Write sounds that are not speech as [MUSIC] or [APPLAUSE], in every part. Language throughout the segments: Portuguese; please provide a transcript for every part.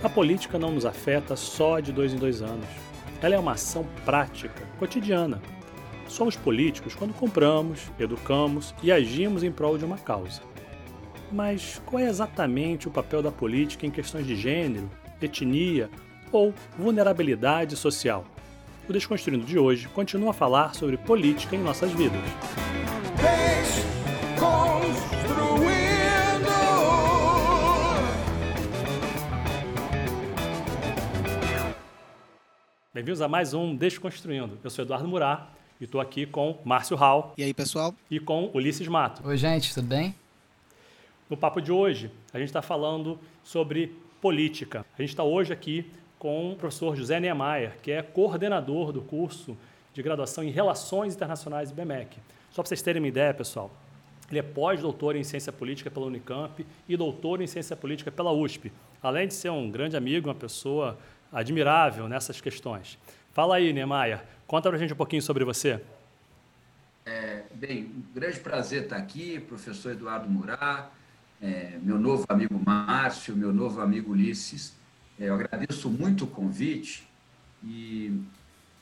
A política não nos afeta só de dois em dois anos. Ela é uma ação prática, cotidiana. Somos políticos quando compramos, educamos e agimos em prol de uma causa. Mas qual é exatamente o papel da política em questões de gênero, etnia ou vulnerabilidade social? O Desconstruindo de hoje continua a falar sobre política em nossas vidas. Bem-vindos a mais um Desconstruindo. Eu sou Eduardo Murat e estou aqui com Márcio Hall. E aí, pessoal? E com Ulisses Mato. Oi, gente, tudo bem? No papo de hoje, a gente está falando sobre política. A gente está hoje aqui com o professor José Niemeyer, que é coordenador do curso de graduação em Relações Internacionais do BMEC. Só para vocês terem uma ideia, pessoal, ele é pós-doutor em Ciência Política pela Unicamp e doutor em Ciência Política pela USP. Além de ser um grande amigo, uma pessoa admirável nessas questões. Fala aí, Niemeyer, conta para a gente um pouquinho sobre você. É, bem, um grande prazer estar aqui, professor Eduardo Murat, é, meu novo amigo Márcio, meu novo amigo Ulisses. É, eu agradeço muito o convite e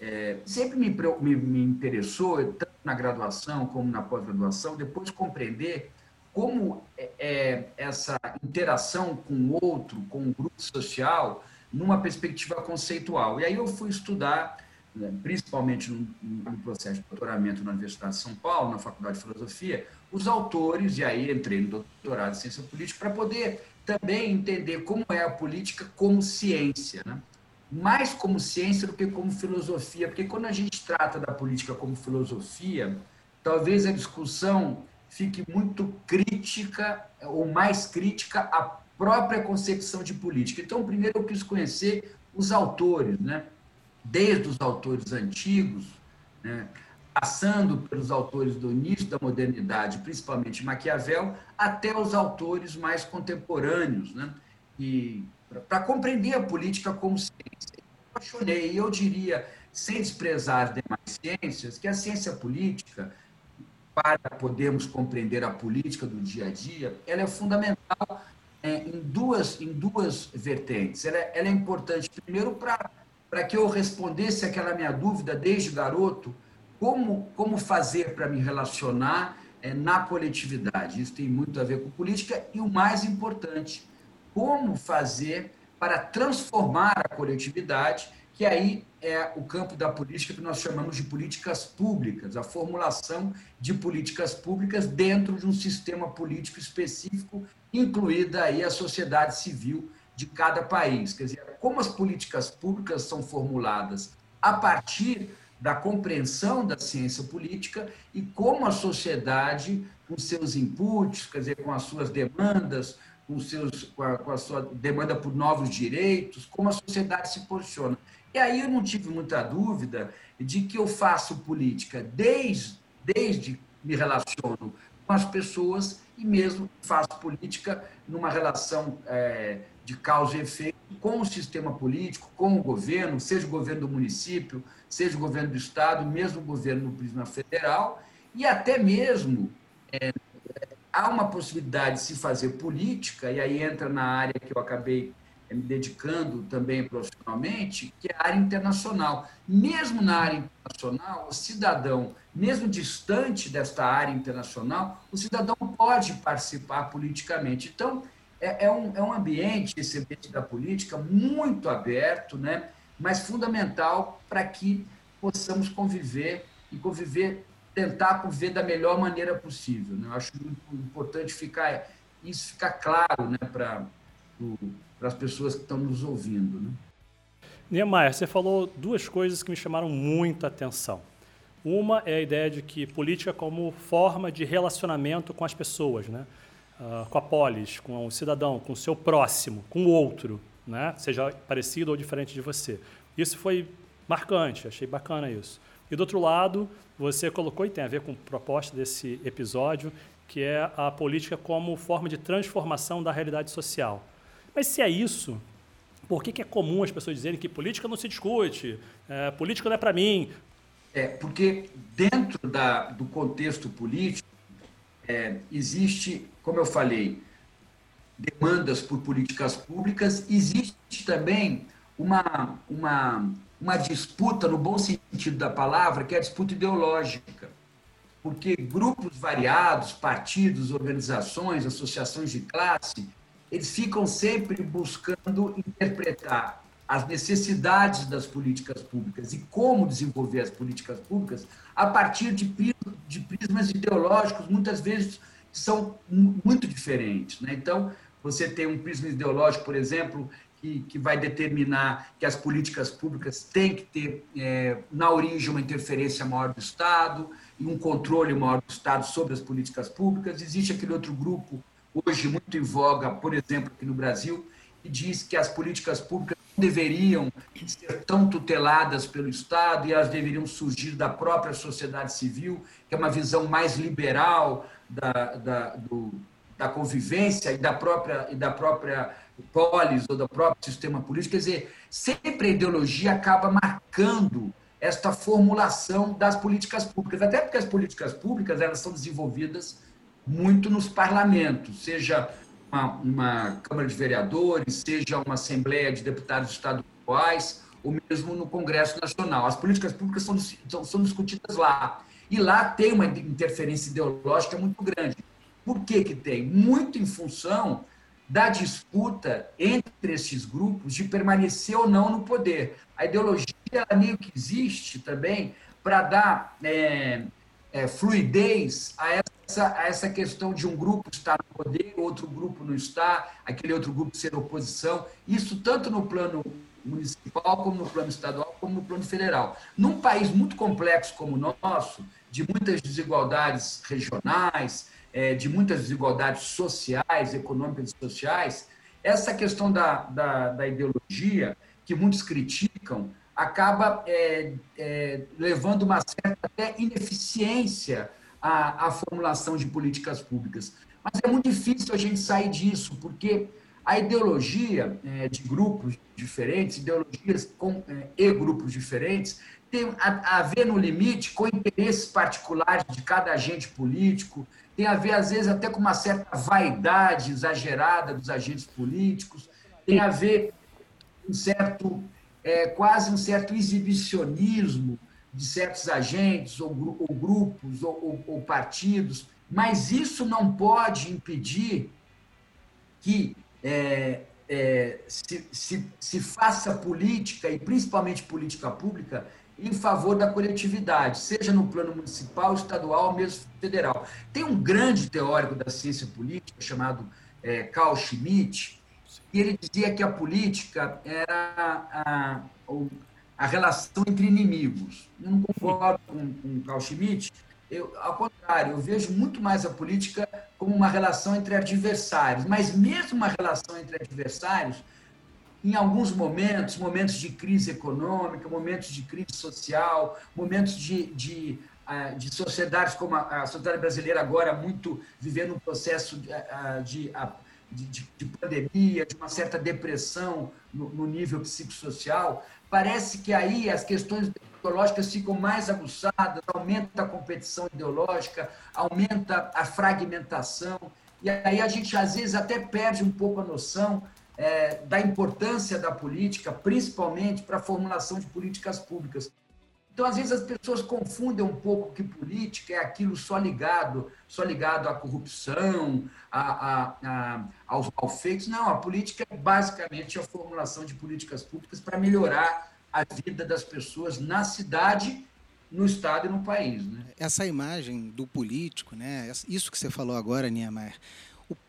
é, sempre me, me, me, interessou, tanto na graduação como na pós-graduação, depois compreender como é, é, essa interação com o outro, com o grupo social, numa perspectiva conceitual. E aí eu fui estudar, né, principalmente no, no, processo de doutoramento na Universidade de São Paulo, na Faculdade de Filosofia, os autores, e aí entrei no doutorado em Ciência Política, para poder também entender como é a política como ciência, né? Mais como ciência do que como filosofia, porque quando a gente trata da política como filosofia, talvez a discussão fique muito crítica, ou mais crítica, a própria concepção de política. Então, primeiro eu quis conhecer os autores, né? desde os autores antigos, né? passando pelos autores do início da modernidade, principalmente Maquiavel, até os autores mais contemporâneos, né? e para compreender a política como ciência. Apaixonei, e eu diria, sem desprezar demais ciências, que a ciência política, para podermos compreender a política do dia a dia, ela é fundamental é, em, duas, em duas vertentes. Ela, é, ela é importante, primeiro, para que eu respondesse aquela minha dúvida desde garoto, como, como fazer para me relacionar é, na coletividade. Isso tem muito a ver com política e o mais importante, como fazer para transformar a coletividade, que aí é o campo da política que nós chamamos de políticas públicas, a formulação de políticas públicas dentro de um sistema político específico incluída aí a sociedade civil de cada país. Quer dizer, como as políticas públicas são formuladas a partir da compreensão da ciência política e como a sociedade, com seus inputs, quer dizer, com as suas demandas, com, seus, com, a, com a sua demanda por novos direitos, como a sociedade se posiciona. E aí eu não tive muita dúvida de que eu faço política desde, desde me relaciono com as pessoas e mesmo faço política numa relação é, de causa e efeito com o sistema político, com o governo, seja o governo do município, seja o governo do estado, mesmo o governo no prisma federal, e até mesmo é, há uma possibilidade de se fazer política, e aí entra na área que eu acabei é, me dedicando também profissionalmente, que é a área internacional. Mesmo na área internacional, o cidadão, mesmo distante desta área internacional, o cidadão pode participar politicamente. Então, é, é, um, é um ambiente, esse ambiente da política, muito aberto, né? mas fundamental para que possamos conviver e conviver, tentar conviver da melhor maneira possível. Né? Eu acho muito importante ficar isso ficar claro né, para as pessoas que estão nos ouvindo. Né? Niemeyer, você falou duas coisas que me chamaram muita atenção. Uma é a ideia de que política como forma de relacionamento com as pessoas, né? Uh, com a polis, com o cidadão, com o seu próximo, com o outro, né? seja parecido ou diferente de você. Isso foi marcante, achei bacana isso. E do outro lado, você colocou, e tem a ver com a proposta desse episódio, que é a política como forma de transformação da realidade social. Mas se é isso, por que, que é comum as pessoas dizerem que política não se discute, é, política não é para mim? É, porque dentro da, do contexto político, é, existe, como eu falei, demandas por políticas públicas, existe também uma, uma, uma disputa, no bom sentido da palavra, que é a disputa ideológica. Porque grupos variados, partidos, organizações, associações de classe, eles ficam sempre buscando interpretar as necessidades das políticas públicas e como desenvolver as políticas públicas a partir de, de prismas ideológicos, muitas vezes são muito diferentes. Né? Então, você tem um prisma ideológico, por exemplo, que, que vai determinar que as políticas públicas têm que ter, é, na origem, uma interferência maior do Estado e um controle maior do Estado sobre as políticas públicas. Existe aquele outro grupo, hoje muito em voga, por exemplo, aqui no Brasil, que diz que as políticas públicas não deveriam ser tão tuteladas pelo Estado e elas deveriam surgir da própria sociedade civil, que é uma visão mais liberal da, da, do, da convivência e da própria, e da própria polis ou do próprio sistema político. Quer dizer, sempre a ideologia acaba marcando esta formulação das políticas públicas, até porque as políticas públicas elas são desenvolvidas muito nos parlamentos, seja uma, uma Câmara de Vereadores, seja uma Assembleia de Deputados Estaduais, ou mesmo no Congresso Nacional. As políticas públicas são, são, são discutidas lá. E lá tem uma interferência ideológica muito grande. Por que, que tem? Muito em função da disputa entre esses grupos de permanecer ou não no poder. A ideologia ela meio que existe também para dar é, é, fluidez a essa, a essa questão de um grupo estar no poder, outro grupo não estar, aquele outro grupo ser oposição. Isso tanto no plano municipal, como no plano estadual, como no plano federal. Num país muito complexo como o nosso, de muitas desigualdades regionais, é, de muitas desigualdades sociais, econômicas e sociais, essa questão da, da, da ideologia, que muitos criticam, acaba é, é, levando uma certa até ineficiência à, à, formulação de políticas públicas. Mas é muito difícil a gente sair disso, porque a ideologia é, de grupos diferentes, ideologias com, é, e grupos diferentes, tem a, a ver no limite com interesses particulares de cada agente político, tem a ver, às vezes, até com uma certa vaidade exagerada dos agentes políticos, tem a ver com um certo, é, quase um certo exibicionismo de certos agentes, ou, ou grupos, ou, ou, ou partidos, mas isso não pode impedir que é, é, se, se, se faça política, e principalmente política pública, em favor da coletividade, seja no plano municipal, estadual ou mesmo federal. Tem um grande teórico da ciência política chamado é, Carl Schmitt, e ele dizia que a política era a, a relação entre inimigos. Eu não concordo com, com Carl Schmitt, eu, ao contrário, eu vejo muito mais a política como uma relação entre adversários, mas mesmo uma relação entre adversários, em alguns momentos, momentos de crise econômica, momentos de crise social, momentos de, de, ah, de sociedades como a, sociedade brasileira agora muito vivendo um processo de, ah, de, de, de pandemia, de uma certa depressão no, no nível psicossocial, parece que aí as questões ideológicas ficam mais aguçadas, aumenta a competição ideológica, aumenta a fragmentação, e aí a gente às vezes até perde um pouco a noção é, da importância da política, principalmente para a formulação de políticas públicas. Então, às vezes, as pessoas confundem um pouco que política é aquilo só ligado, só ligado à corrupção, a, a, a, aos malfeitos. Não, a política é basicamente a formulação de políticas públicas para melhorar a vida das pessoas na cidade, no Estado e no país. Né? Essa imagem do político, né? isso que você falou agora, Niemeyer,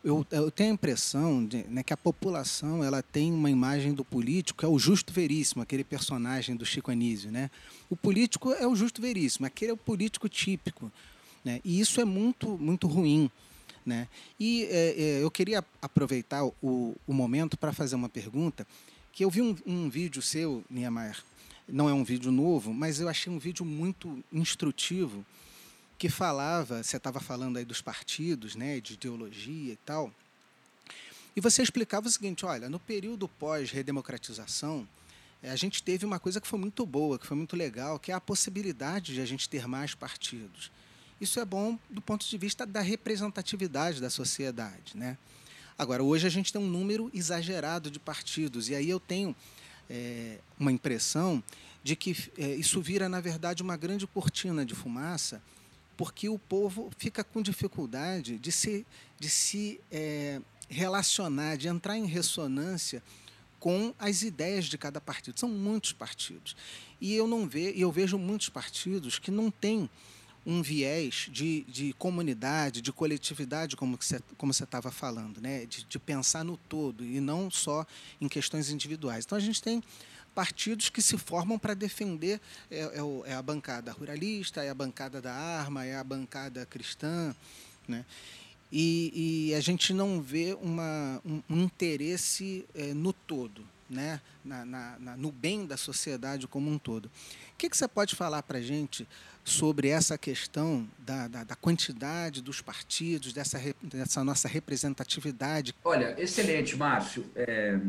eu, eu, tenho a impressão de, né, que a população ela tem uma imagem do político, é o justo veríssimo, aquele personagem do Chico Anísio. Né? O político é o justo veríssimo, aquele é o político típico. Né? E isso é muito, muito ruim. Né? E é, é, eu queria aproveitar o, o momento para fazer uma pergunta, que eu vi um, um vídeo seu, Niemeyer, não é um vídeo novo, mas eu achei um vídeo muito instrutivo, que falava, você estava falando aí dos partidos, né, de ideologia e tal, e você explicava o seguinte, olha, no período pós-redemocratização, eh, a gente teve uma coisa que foi muito boa, que foi muito legal, que é a possibilidade de a gente ter mais partidos. Isso é bom do ponto de vista da representatividade da sociedade. Né? Agora, hoje a gente tem um número exagerado de partidos, e aí eu tenho é, uma impressão de que é, isso vira, na verdade, uma grande cortina de fumaça, porque o povo fica com dificuldade de se, de se é, relacionar, de entrar em ressonância com as ideias de cada partido. São muitos partidos. E eu não ve, eu vejo muitos partidos que não têm um viés de, de comunidade, de coletividade, como você como estava falando, né? De, de pensar no todo e não só em questões individuais. Então a gente tem partidos que se formam para defender é, é, é, a bancada ruralista, é a bancada da arma, é a bancada cristã, né? E, e a gente não vê uma, um, um interesse é, no todo, né? Na, na, na, no bem da sociedade como um todo. O que, que você pode falar para a gente sobre essa questão da, da, da, quantidade dos partidos, dessa, dessa nossa representatividade? Olha, excelente, Márcio. É,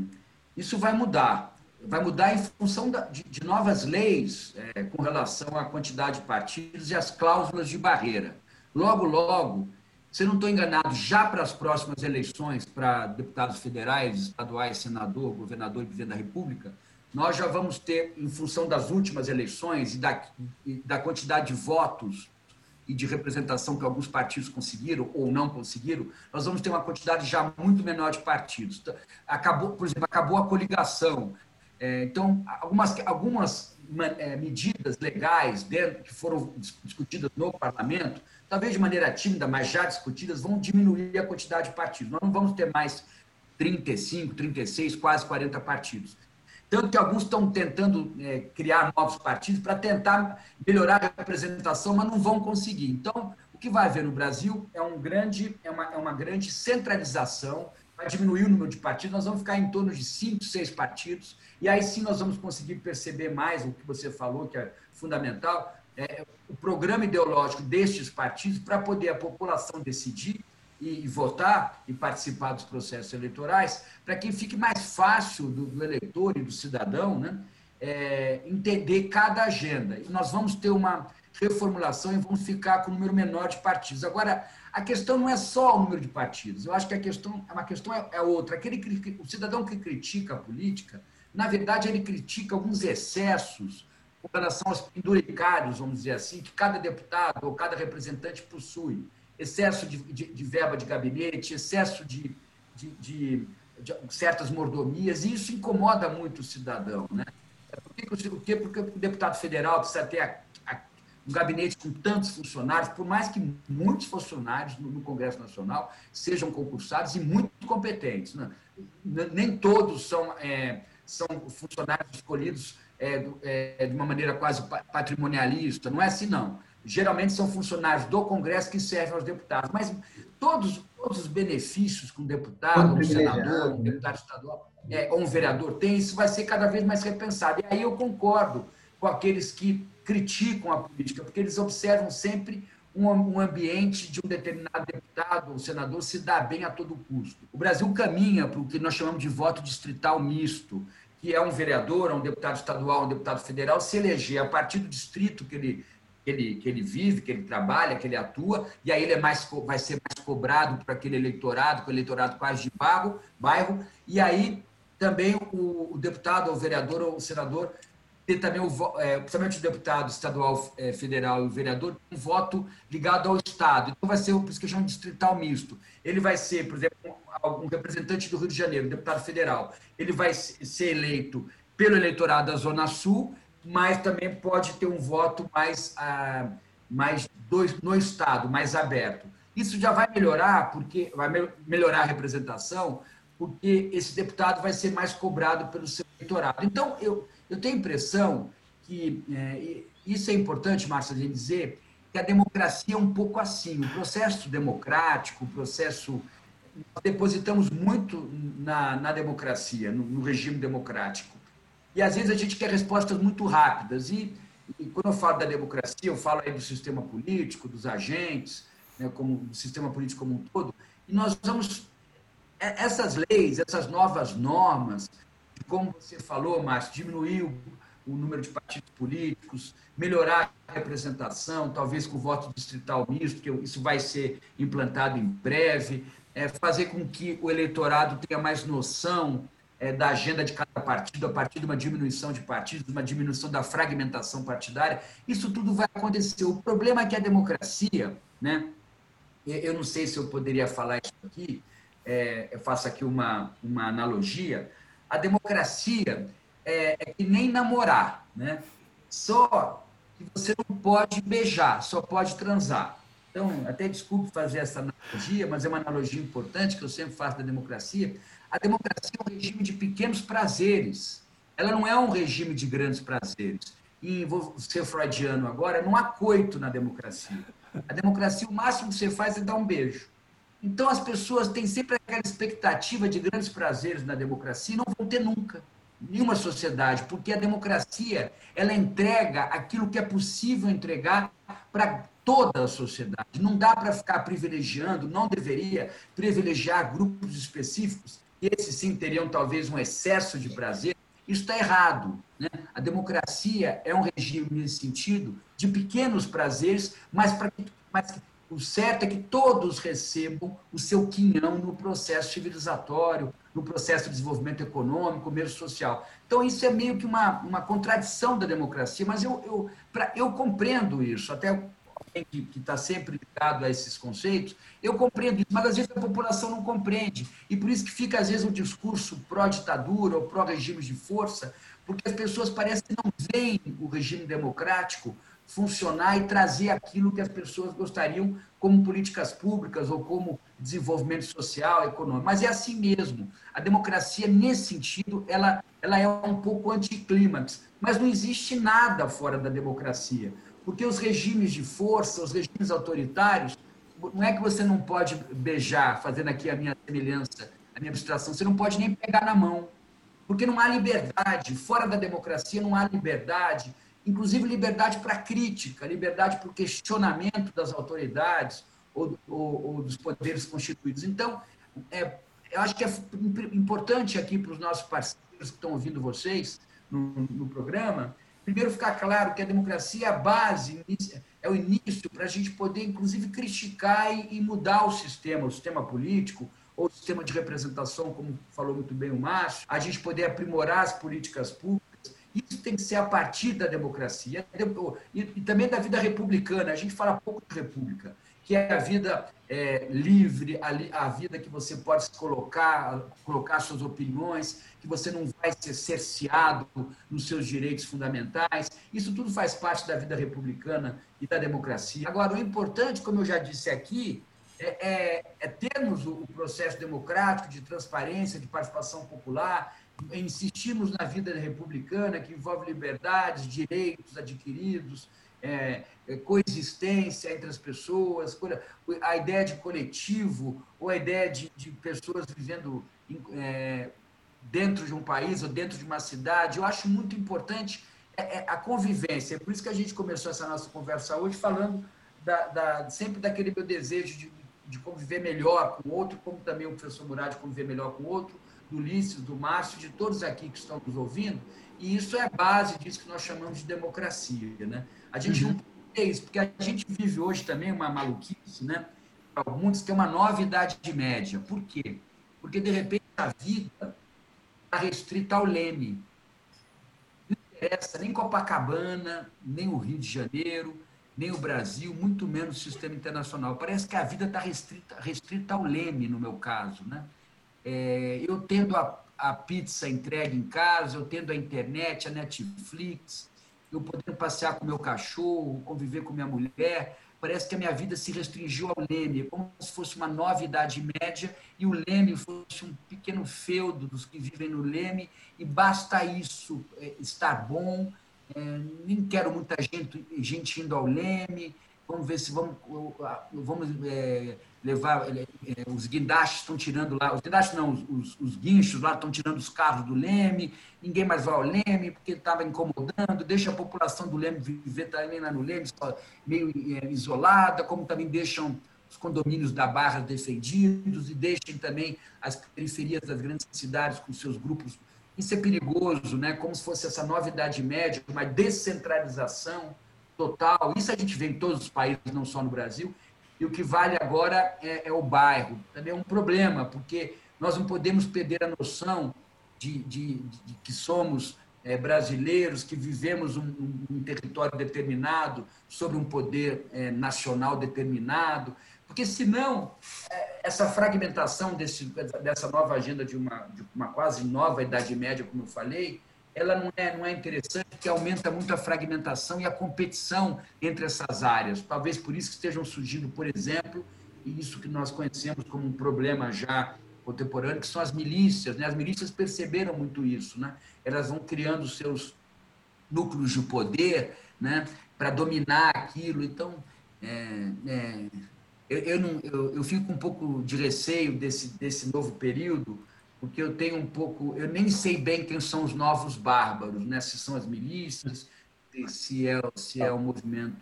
isso vai mudar. Vai mudar em função da, de, de, novas leis é, com relação à quantidade de partidos e as cláusulas de barreira. Logo, logo, se não estou enganado, já para as próximas eleições para deputados federais, estaduais, senador, governador e presidente da República, nós já vamos ter, em função das últimas eleições e da, e da quantidade de votos e de representação que alguns partidos conseguiram ou não conseguiram, nós vamos ter uma quantidade já muito menor de partidos. Então, acabou, por exemplo, acabou a coligação. É, então, algumas, algumas é, medidas legais dentro, que foram discutidas no parlamento talvez de maneira tímida, mas já discutidas, vão diminuir a quantidade de partidos. Nós não vamos ter mais 35, 36, quase 40 partidos. Tanto que alguns estão tentando é, criar novos partidos para tentar melhorar a representação, mas não vão conseguir. Então, o que vai haver no Brasil é, um grande, é, uma, é uma grande centralização, vai diminuir o número de partidos, nós vamos ficar em torno de cinco, seis partidos, e aí sim nós vamos conseguir perceber mais o que você falou, que é fundamental, é, o programa ideológico destes partidos para poder a população decidir e, e, votar e participar dos processos eleitorais, para que fique mais fácil do, do eleitor e do cidadão né, é, entender cada agenda. E nós vamos ter uma reformulação e vamos ficar com um número menor de partidos. Agora, a questão não é só o número de partidos. Eu acho que a questão, uma questão é, é outra. Aquele, o cidadão que critica a política, na verdade, ele critica alguns excessos com relação aos penduricários, vamos dizer assim, que cada deputado ou cada representante possui. Excesso de, de, de verba de gabinete, excesso de, de, certas mordomias, e isso incomoda muito o cidadão. Né? Por que, porque o deputado federal precisa ter um gabinete com tantos funcionários, por mais que muitos funcionários no, Congresso Nacional sejam concursados e muito competentes. Né? Nem todos são, é, são funcionários escolhidos é, é, de uma maneira quase patrimonialista. Não é assim, não. Geralmente são funcionários do Congresso que servem aos deputados. Mas todos, todos os benefícios que um deputado, um senador, um deputado estadual é, ou um vereador tem, isso vai ser cada vez mais repensado. E aí eu concordo com aqueles que criticam a política, porque eles observam sempre um, ambiente de um determinado deputado ou senador se dar bem a todo custo. O Brasil caminha para o que nós chamamos de voto distrital misto, que é um vereador, um deputado estadual, um deputado federal, se eleger a partir do distrito que ele, que ele, que ele vive, que ele trabalha, que ele atua, e aí ele é mais, vai ser mais cobrado para aquele eleitorado, com o eleitorado quase de bairro, bairro e aí também o, o deputado, ou o vereador, ou o senador ter também, o, é, principalmente o deputado estadual, é, federal e o vereador, um voto ligado ao Estado. Então, vai ser o que chama de distrital misto. Ele vai ser, por exemplo, um representante do Rio de Janeiro, um deputado federal. Ele vai ser eleito pelo eleitorado da Zona Sul, mas também pode ter um voto mais, ah, mais dois, no Estado, mais aberto. Isso já vai melhorar, porque vai melhorar a representação, porque esse deputado vai ser mais cobrado pelo seu eleitorado. Então, eu eu tenho a impressão que, é, isso é importante, Márcia, de dizer, que a democracia é um pouco assim. O processo democrático, o processo. Nós depositamos muito na, na democracia, no, no, regime democrático. E às vezes a gente quer respostas muito rápidas. E, e quando eu falo da democracia, eu falo aí do sistema político, dos agentes, né, como do sistema político como um todo. E nós vamos. É, essas leis, essas novas normas, como você falou, Márcio, diminuir o, o número de partidos políticos, melhorar a representação, talvez com voto distrital misto, que isso vai ser implantado em breve, é, fazer com que o eleitorado tenha mais noção é, da agenda de cada partido, a partir de uma diminuição de partidos, uma diminuição da fragmentação partidária. Isso tudo vai acontecer. O problema é que a democracia, né? Eu não sei se eu poderia falar isso aqui, é, eu faço aqui uma, uma analogia. A democracia é, é que nem namorar, né? Só que você não pode beijar, só pode transar. Então, até desculpe fazer essa analogia, mas é uma analogia importante que eu sempre faço da democracia. A democracia é um regime de pequenos prazeres. Ela não é um regime de grandes prazeres. E vou ser freudiano agora, não há coito na democracia. A democracia, o máximo que você faz é dar um beijo. Então, as pessoas têm sempre aquela expectativa de grandes prazeres na democracia e não vão ter nunca nenhuma sociedade, porque a democracia ela entrega aquilo que é possível entregar para toda a sociedade. Não dá para ficar privilegiando, não deveria privilegiar grupos específicos, esses sim teriam talvez um excesso de prazer. Isso está errado. Né? A democracia é um regime, nesse sentido, de pequenos prazeres, mas, para o certo é que todos recebam o seu quinhão no processo civilizatório, no processo de desenvolvimento econômico, mesmo social. Então, isso é meio que uma, uma contradição da democracia, mas eu, eu, pra, eu compreendo isso, até alguém que está sempre ligado a esses conceitos, eu compreendo isso, mas às vezes a população não compreende. E por isso que fica, às vezes, um discurso pró-ditadura ou pró-regimes de força, porque as pessoas parecem que não veem o regime democrático funcionar e trazer aquilo que as pessoas gostariam como políticas públicas ou como desenvolvimento social, econômico. Mas é assim mesmo. A democracia, nesse sentido, ela, ela é um pouco anticlímax. Mas não existe nada fora da democracia. Porque os regimes de força, os regimes autoritários, não é que você não pode beijar, fazendo aqui a minha semelhança, a minha abstração, você não pode nem pegar na mão. Porque não há liberdade. Fora da democracia não há liberdade inclusive liberdade para crítica, liberdade para o questionamento das autoridades ou, ou, ou dos poderes constituídos. Então, é, eu acho que é importante aqui para os nossos parceiros que estão ouvindo vocês no, no programa, primeiro ficar claro que a democracia é a base, é o início para a gente poder, inclusive, criticar e, mudar o sistema, o sistema político, ou o sistema de representação, como falou muito bem o Márcio, a gente poder aprimorar as políticas públicas, isso tem que ser a partir da democracia e, também da vida republicana. A gente fala pouco de república, que é a vida é, livre, a, a, vida que você pode se colocar, colocar suas opiniões, que você não vai ser cerceado nos seus direitos fundamentais. Isso tudo faz parte da vida republicana e da democracia. Agora, o importante, como eu já disse aqui, é, é, é termos o, o processo democrático de transparência, de participação popular, insistimos na vida republicana, que envolve liberdades, direitos adquiridos, é, é, coexistência entre as pessoas, a ideia de coletivo, ou a ideia de, de pessoas vivendo é, dentro de um país ou dentro de uma cidade. Eu acho muito importante é, é, a convivência. É por isso que a gente começou essa nossa conversa hoje falando da, da, sempre daquele meu desejo de, de conviver melhor com o outro, como também o professor Murad conviver melhor com o outro, do Ulisses, do Márcio, de todos aqui que estão nos ouvindo, e isso é a base disso que nós chamamos de democracia. Né? A gente uhum. não é isso, porque a gente vive hoje também uma maluquice, né? para muitos que é uma nova idade média. Por quê? Porque, de repente, a vida está restrita ao leme. Não interessa nem Copacabana, nem o Rio de Janeiro, nem o Brasil, muito menos o sistema internacional. Parece que a vida está restrita, restrita ao leme, no meu caso. Né? É, eu tendo a, a pizza entregue em casa, eu tendo a internet, a Netflix, eu podendo passear com meu cachorro, conviver com minha mulher, parece que a minha vida se restringiu ao Leme, como se fosse uma nova idade média e o Leme fosse um pequeno feudo dos que vivem no Leme e basta isso, é, estar bom, é, nem quero muita gente, gente indo ao Leme, vamos ver se vamos, vamos é, levar. É, os guindastes estão tirando lá, os guindastes não, os, os guinchos lá estão tirando os carros do Leme, ninguém mais vai ao Leme porque estava incomodando, deixa a população do Leme viver também lá no Leme, meio é, isolada, como também deixam os condomínios da Barra defendidos e deixem também as periferias das grandes cidades com seus grupos Isso é perigoso, né? como se fosse essa nova Idade Média, uma descentralização total. Isso a gente vê em todos os países, não só no Brasil. E o que vale agora é, é o bairro. Também é um problema, porque nós não podemos perder a noção de, de, de que somos é, brasileiros, que vivemos um, um, território determinado, sobre um poder é, nacional determinado, porque senão é, essa fragmentação desse, dessa nova agenda de uma, de uma quase nova Idade Média, como eu falei, ela não é, não é interessante, porque aumenta muito a fragmentação e a competição entre essas áreas. Talvez por isso que estejam surgindo, por exemplo, isso que nós conhecemos como um problema já contemporâneo, que são as milícias. Né? As milícias perceberam muito isso. Né? Elas vão criando seus núcleos de poder né? para dominar aquilo. Então, é, é, eu, eu, não, eu, eu fico um pouco de receio desse, desse novo período, porque eu tenho um pouco, eu nem sei bem quem são os novos bárbaros, né? se são as milícias, se é, se é o movimento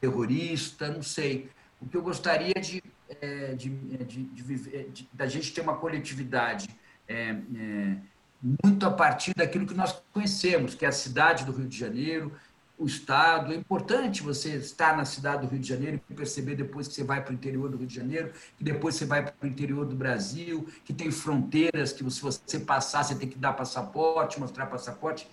terrorista, não sei. O que eu gostaria de é, de, é, de, de, viver, é, de, da gente ter uma coletividade é, é, muito a partir daquilo que nós conhecemos, que é a cidade do Rio de Janeiro, o Estado. É importante você estar na cidade do Rio de Janeiro e perceber depois que você vai para o interior do Rio de Janeiro, que depois você vai para o interior do Brasil, que tem fronteiras, que se você passar, você tem que dar passaporte, mostrar passaporte.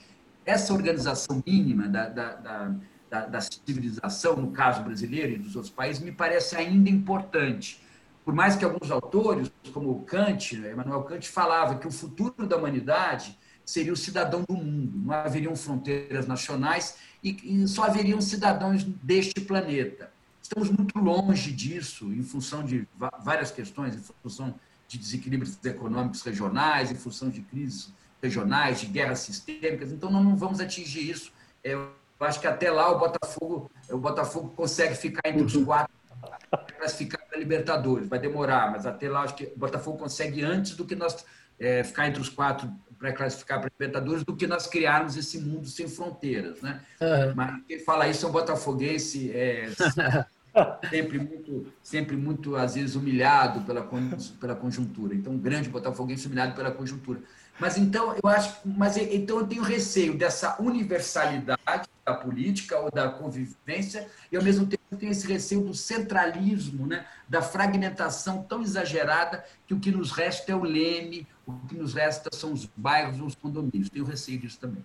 Essa organização mínima da, da, da da, da, civilização, no caso brasileiro e dos outros países, me parece ainda importante. Por mais que alguns autores, como Kant, Emmanuel Kant, falava que o futuro da humanidade seria o cidadão do mundo, não haveriam fronteiras nacionais e, e só haveriam cidadãos deste planeta. Estamos muito longe disso, em função de várias questões, em função de desequilíbrios econômicos regionais, em função de crises regionais, de guerras sistêmicas. Então, não vamos atingir isso. É, eu acho que até lá o Botafogo, o Botafogo consegue ficar entre os quatro classificar para Libertadores. Vai demorar, mas até lá acho que o Botafogo consegue antes do que nós é, ficar entre os quatro para classificar para Libertadores do que nós criarmos esse mundo sem fronteiras, né? Uhum. Mas quem fala isso é um botafoguense é, [LAUGHS] sempre muito, sempre muito às vezes humilhado pela pela conjuntura. Então, um grande botafoguense humilhado pela conjuntura. Mas então eu acho, mas então eu tenho receio dessa universalidade da política ou da convivência e ao mesmo tempo tenho esse receio do centralismo, né, da fragmentação tão exagerada que o que nos resta é o leme, o que nos resta são os bairros, os condomínios. Tenho receio disso também.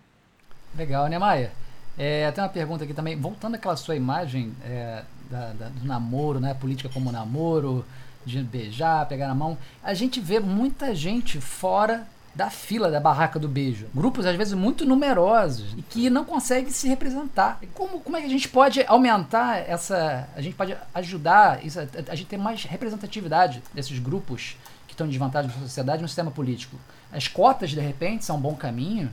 Legal, né, Maia? É, tem uma pergunta aqui também, voltando àquela sua imagem é, da, da, do namoro, né, política como namoro, de beijar, pegar na mão, a gente vê muita gente fora da fila da barraca do beijo. Grupos, às vezes, muito numerosos e que não conseguem se representar. Como, como é que a gente pode aumentar essa. A gente pode ajudar isso, a, a gente ter mais representatividade desses grupos que estão em desvantagem na sociedade no sistema político? As cotas, de repente, são um bom caminho?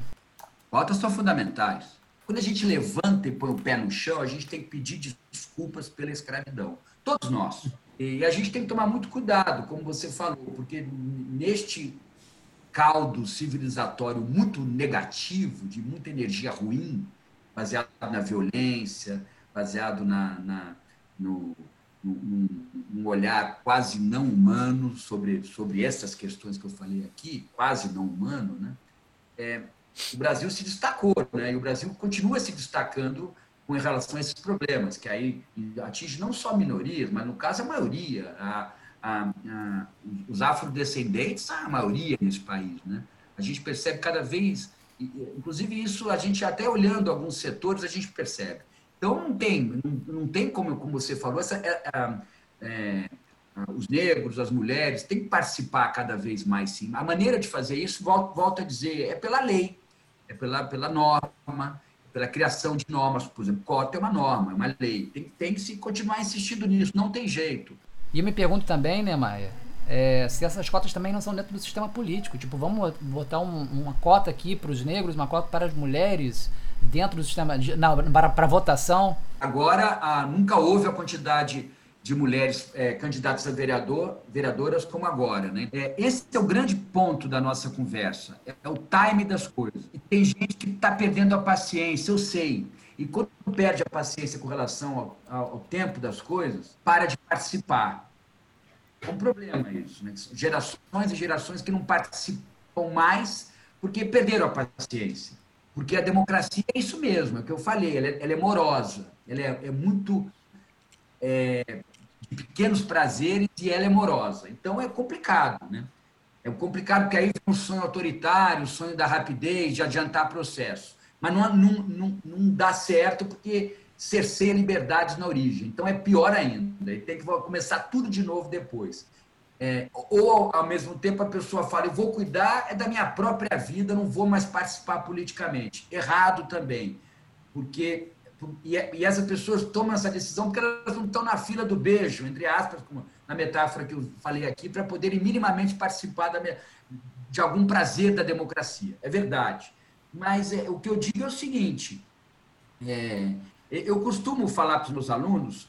Cotas são fundamentais. Quando a gente levanta e põe o pé no chão, a gente tem que pedir desculpas pela escravidão. Todos nós. E a gente tem que tomar muito cuidado, como você falou, porque neste caldo civilizatório muito negativo, de muita energia ruim, baseado na violência, baseado na, na no, num, num, olhar quase não humano sobre, sobre essas questões que eu falei aqui, quase não humano, né? É, o Brasil se destacou, né? E o Brasil continua se destacando com relação a esses problemas, que aí atinge não só minorias, mas no caso a maioria. A, a, a, os afrodescendentes, a maioria nesse país. Né? A gente percebe cada vez, inclusive isso a gente até olhando alguns setores, a gente percebe. Então não tem, não, não tem como, como você falou, essa, é, é, os negros, as mulheres, têm que participar cada vez mais sim. A maneira de fazer isso, volto, volto a dizer, é pela lei, é pela, pela norma, pela criação de normas, por exemplo, cota é uma norma, é uma lei. Tem, tem que se continuar insistindo nisso, não tem jeito. E eu me pergunto também, né, Maia, é, se essas cotas também não são dentro do sistema político. Tipo, vamos botar um, uma cota aqui para os negros, uma cota para as mulheres dentro do sistema, para, votação. Agora, ah, nunca houve a quantidade de mulheres é, candidatas a vereador, vereadoras como agora. Né? É, esse é o grande ponto da nossa conversa, é, é o time das coisas. E tem gente que está perdendo a paciência, eu sei. E quando perde a paciência com relação ao, ao tempo das coisas, para de participar. É um problema isso. Né? Gerações e gerações que não participam mais porque perderam a paciência. Porque a democracia é isso mesmo, é o que eu falei, ela é, ela é morosa, ela é, é muito é, de pequenos prazeres e ela é morosa. Então é complicado, né? É complicado porque aí vem um sonho autoritário, o sonho da rapidez, de adiantar processo. Mas não, não, não, não dá certo porque cerceia liberdades na origem. Então é pior ainda. E tem que começar tudo de novo depois. É, ou, ao mesmo tempo, a pessoa fala, eu vou cuidar é da minha própria vida, não vou mais participar politicamente. Errado também. Porque, e, e essas pessoas tomam essa decisão porque elas não estão na fila do beijo, entre aspas, como na metáfora que eu falei aqui, para poderem minimamente participar da, de algum prazer da democracia. É verdade. Mas é, o que eu digo é o seguinte, é, eu costumo falar para os meus alunos...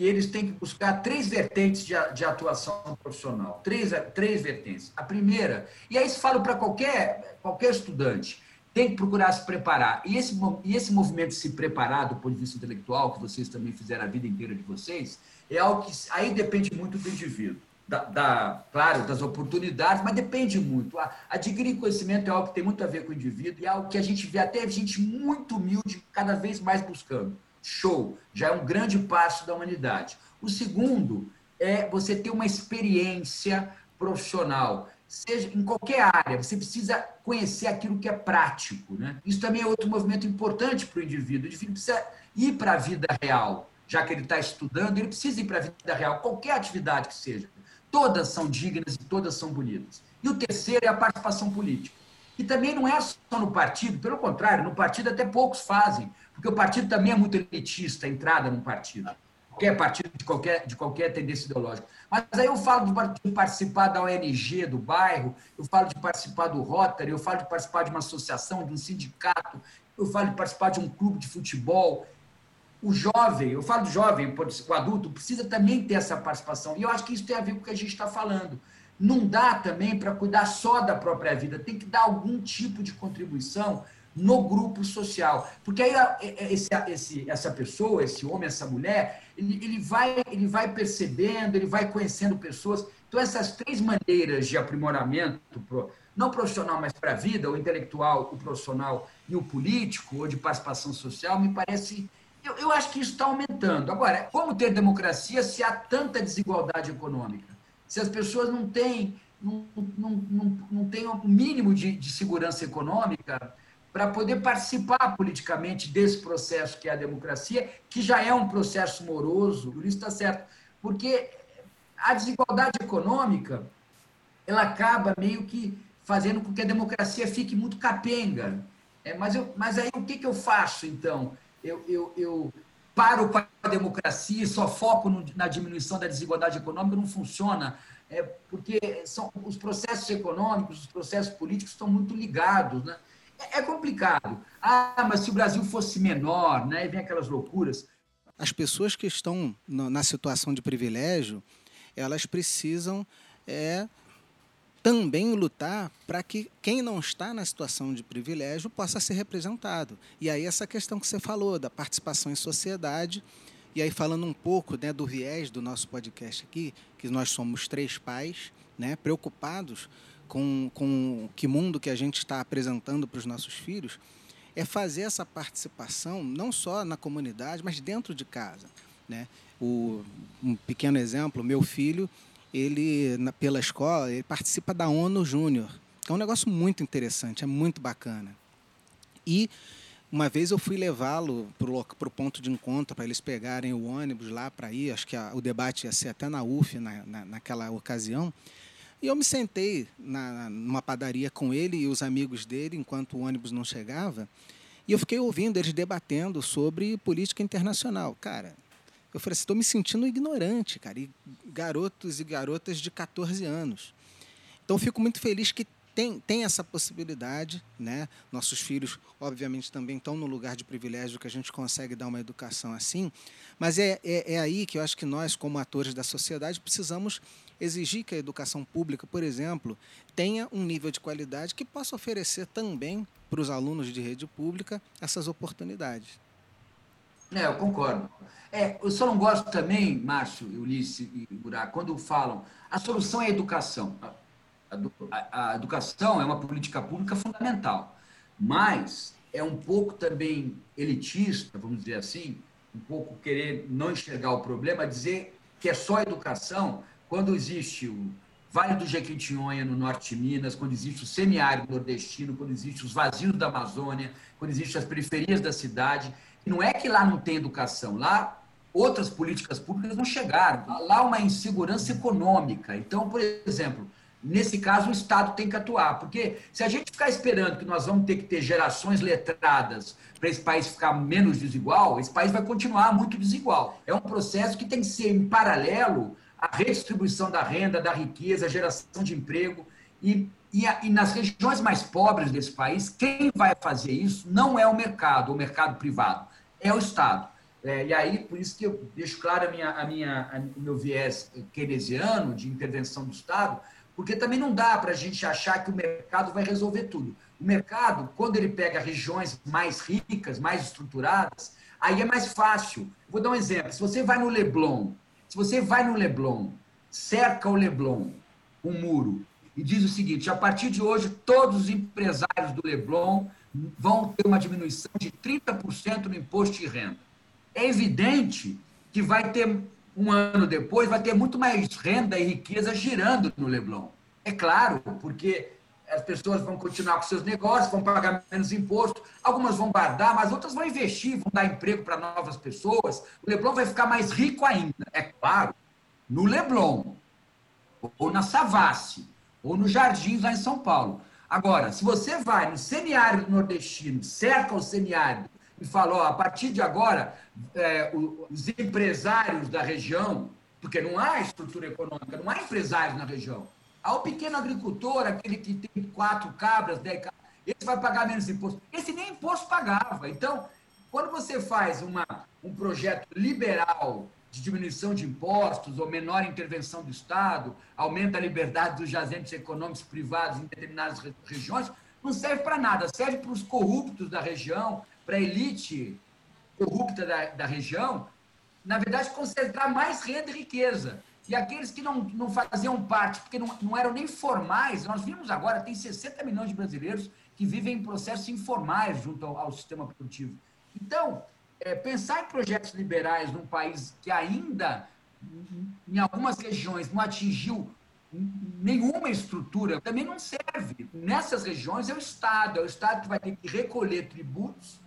Que eles têm que buscar três vertentes de, de atuação profissional, três, três vertentes. A primeira, e aí se falo para qualquer, qualquer estudante, tem que procurar se preparar. E esse, e esse movimento de se preparar do ponto de vista intelectual, que vocês também fizeram a vida inteira de vocês, é algo que aí depende muito do indivíduo. Da, da, claro, das oportunidades, mas depende muito. Adquirir conhecimento é algo que tem muito a ver com o indivíduo e é algo que a gente vê até gente muito humilde cada vez mais buscando. Show, já é um grande passo da humanidade. O segundo é você ter uma experiência profissional, seja em qualquer área, você precisa conhecer aquilo que é prático. Né? Isso também é outro movimento importante para o indivíduo. O indivíduo precisa ir para a vida real, já que ele está estudando, ele precisa ir para a vida real, qualquer atividade que seja. Todas são dignas e todas são bonitas. E o terceiro é a participação política. E também não é só no partido, pelo contrário, no partido até poucos fazem. Porque o partido também é muito elitista, a entrada num partido. Qualquer partido de qualquer, de qualquer tendência ideológica. Mas aí eu falo de participar da ONG do bairro, eu falo de participar do Rotary, eu falo de participar de uma associação, de um sindicato, eu falo de participar de um clube de futebol. O jovem, eu falo do jovem, o adulto, precisa também ter essa participação. E eu acho que isso tem a ver com o que a gente está falando. Não dá também para cuidar só da própria vida, tem que dar algum tipo de contribuição no grupo social. Porque aí esse, esse, essa pessoa, esse homem, essa mulher, ele, ele, vai, ele vai percebendo, ele vai conhecendo pessoas. Então, essas três maneiras de aprimoramento, não profissional, mas para a vida, o intelectual, o profissional e o político, ou de participação social, me parece. Eu, eu acho que isso está aumentando. Agora, como ter democracia se há tanta desigualdade econômica? Se as pessoas não têm, não, não, não, não têm o um mínimo de, de segurança econômica, para poder participar politicamente desse processo que é a democracia, que já é um processo moroso, por isso está certo, porque a desigualdade econômica ela acaba meio que fazendo com que a democracia fique muito capenga. É, mas, eu, mas aí o que, que eu faço, então? Eu, eu, eu paro com a democracia e só foco no, na diminuição da desigualdade econômica, não funciona, é, porque são, os processos econômicos, os processos políticos estão muito ligados, né? É, é complicado. Ah, mas se o Brasil fosse menor, né? E vem aquelas loucuras. As pessoas que estão na situação de privilégio, elas precisam é, também lutar para que quem não está na situação de privilégio possa ser representado. E aí essa questão que você falou da participação em sociedade, e aí falando um pouco né, do viés do nosso podcast aqui, que nós somos três pais, né, preocupados com, com que mundo que a gente está apresentando para os nossos filhos, é fazer essa participação não só na comunidade, mas dentro de casa. Né? O, um pequeno exemplo, meu filho, ele na, pela escola, ele participa da ONU Júnior, é um negócio muito interessante, é muito bacana. E uma vez eu fui levá-lo para o ponto de encontro, para eles pegarem o ônibus lá para ir, acho que a, o debate ia ser até na UF na, na, naquela ocasião, e eu me sentei na, numa padaria com ele e os amigos dele, enquanto o ônibus não chegava, e eu fiquei ouvindo eles debatendo sobre política internacional. Cara, eu falei assim, estou me sentindo ignorante, cara, e garotos e garotas de 14 anos. Então, fico muito feliz que tem, tem essa possibilidade, né? Nossos filhos, obviamente, também estão no lugar de privilégio que a gente consegue dar uma educação assim, mas é, é, é aí que eu acho que nós, como atores da sociedade, precisamos exigir que a educação pública, por exemplo, tenha um nível de qualidade que possa oferecer também para os alunos de rede pública essas oportunidades. É, eu concordo. É, eu só não gosto também, Márcio, Ulisses e Buraco, quando falam a solução é a educação. A, educação é uma política pública fundamental, mas é um pouco também elitista, vamos dizer assim, um pouco querer não enxergar o problema, dizer que é só educação quando existe o Vale do Jequitinhonha, no norte de Minas, quando existe o semiárido nordestino, quando existe os vazios da Amazônia, quando existem as periferias da cidade. E não é que lá não tem educação, lá outras políticas públicas não chegaram. Lá uma insegurança econômica. Então, por exemplo, nesse caso o Estado tem que atuar, porque se a gente ficar esperando que nós vamos ter que ter gerações letradas para esse país ficar menos desigual, esse país vai continuar muito desigual. É um processo que tem que ser em paralelo a redistribuição da renda, da riqueza, geração de emprego. E, e, e, nas regiões mais pobres desse país, quem vai fazer isso não é o mercado, o mercado privado, é o Estado. É, e aí, por isso que eu deixo claro a minha, a minha, a, o meu viés keynesiano de intervenção do Estado, porque também não dá para a gente achar que o mercado vai resolver tudo. O mercado, quando ele pega regiões mais ricas, mais estruturadas, aí é mais fácil. Vou dar um exemplo. Se você vai no Leblon se você vai no Leblon, cerca o Leblon, um muro, e diz o seguinte: a partir de hoje, todos os empresários do Leblon vão ter uma diminuição de 30% no imposto de renda. É evidente que vai ter, um ano depois, vai ter muito mais renda e riqueza girando no Leblon. É claro, porque as pessoas vão continuar com seus negócios, vão pagar menos imposto, algumas vão guardar, mas outras vão investir, vão dar emprego para novas pessoas. O Leblon vai ficar mais rico ainda, é claro, no Leblon, ou na Savassi, ou no Jardins, lá em São Paulo. Agora, se você vai no semiárido nordestino, cerca o semiárido, e fala, ó, a partir de agora, é, os empresários da região, porque não há estrutura econômica, não há empresários na região, ao pequeno agricultor, aquele que tem quatro cabras, dez cabras, esse vai pagar menos imposto. Esse nem imposto pagava. Então, quando você faz uma, um projeto liberal de diminuição de impostos ou menor intervenção do Estado, aumenta a liberdade dos agentes econômicos privados em determinadas regiões, não serve para nada. Serve para os corruptos da região, para a elite corrupta da, da região, na verdade, concentrar mais renda e riqueza. E aqueles que não, não faziam parte, porque não, não eram nem formais, nós vimos agora, tem 60 milhões de brasileiros que vivem em processos informais junto ao, ao sistema produtivo. Então, é, pensar em projetos liberais num país que ainda, em algumas regiões, não atingiu nenhuma estrutura, também não serve. Nessas regiões é o Estado, é o Estado que vai ter que recolher tributos,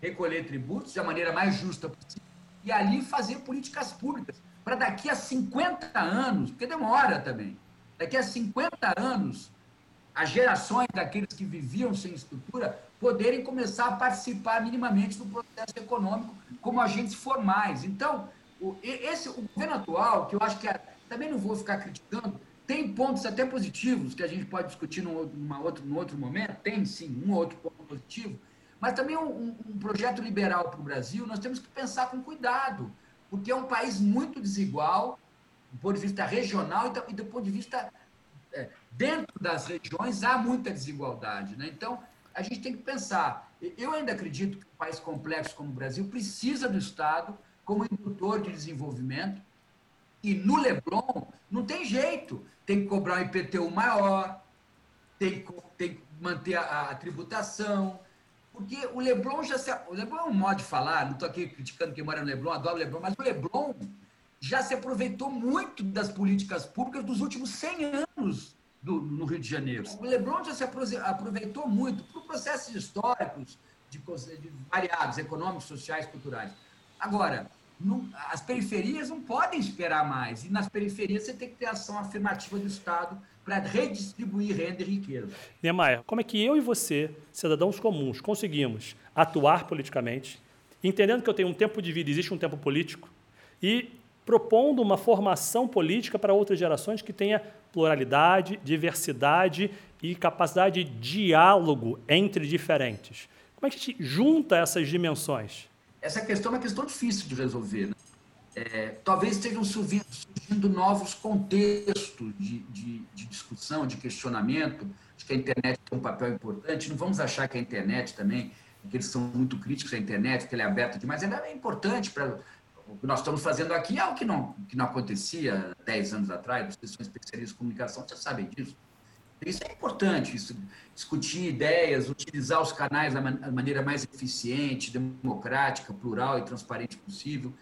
recolher tributos da maneira mais justa possível, e ali fazer políticas públicas para daqui a 50 anos, porque demora também, daqui a 50 anos, as gerações daqueles que viviam sem estrutura poderem começar a participar minimamente do processo econômico como agentes formais. Então, o, esse, o governo atual, que eu acho que é, também não vou ficar criticando, tem pontos até positivos que a gente pode discutir num, numa outro, num outro momento, tem sim um ou outro ponto positivo, mas também um, um projeto liberal para o Brasil, nós temos que pensar com cuidado porque é um país muito desigual, do ponto de vista regional e do ponto de vista. É, dentro das regiões há muita desigualdade. Né? Então, a gente tem que pensar. Eu ainda acredito que um país complexo como o Brasil precisa do Estado como indutor de desenvolvimento. E no Leblon, não tem jeito. Tem que cobrar um IPTU maior, tem que, tem que manter a, a tributação, porque o Leblon já se. O Leblon é um modo de falar, não estou aqui criticando quem mora no Leblon, adoro o Leblon, mas o Leblon já se aproveitou muito das políticas públicas dos últimos 100 anos do, no Rio de Janeiro. O Leblon já se aproveitou muito por processos históricos de, de variados, econômicos, sociais, culturais. Agora, as periferias não podem esperar mais. E nas periferias você tem que ter ação afirmativa do Estado para redistribuir renda e riqueza. Niemeyer, como é que eu e você, cidadãos comuns, conseguimos atuar politicamente, entendendo que eu tenho um tempo de vida, existe um tempo político, e propondo uma formação política para outras gerações que tenha pluralidade, diversidade e capacidade de diálogo entre diferentes. Como é que a gente junta essas dimensões? Essa questão é uma questão difícil de resolver. Né? É, talvez estejam surgindo novos contextos de, de, de, discussão, de questionamento. Acho que a internet tem um papel importante. Não vamos achar que a internet também, que eles são muito críticos à internet, que ela é aberta demais, ela é importante para. O que nós estamos fazendo aqui é o que não, que não acontecia 10 anos atrás, vocês são especialistas em comunicação, vocês sabem disso. Isso é importante, isso, discutir ideias, utilizar os canais da maneira mais eficiente, democrática, plural e transparente possível.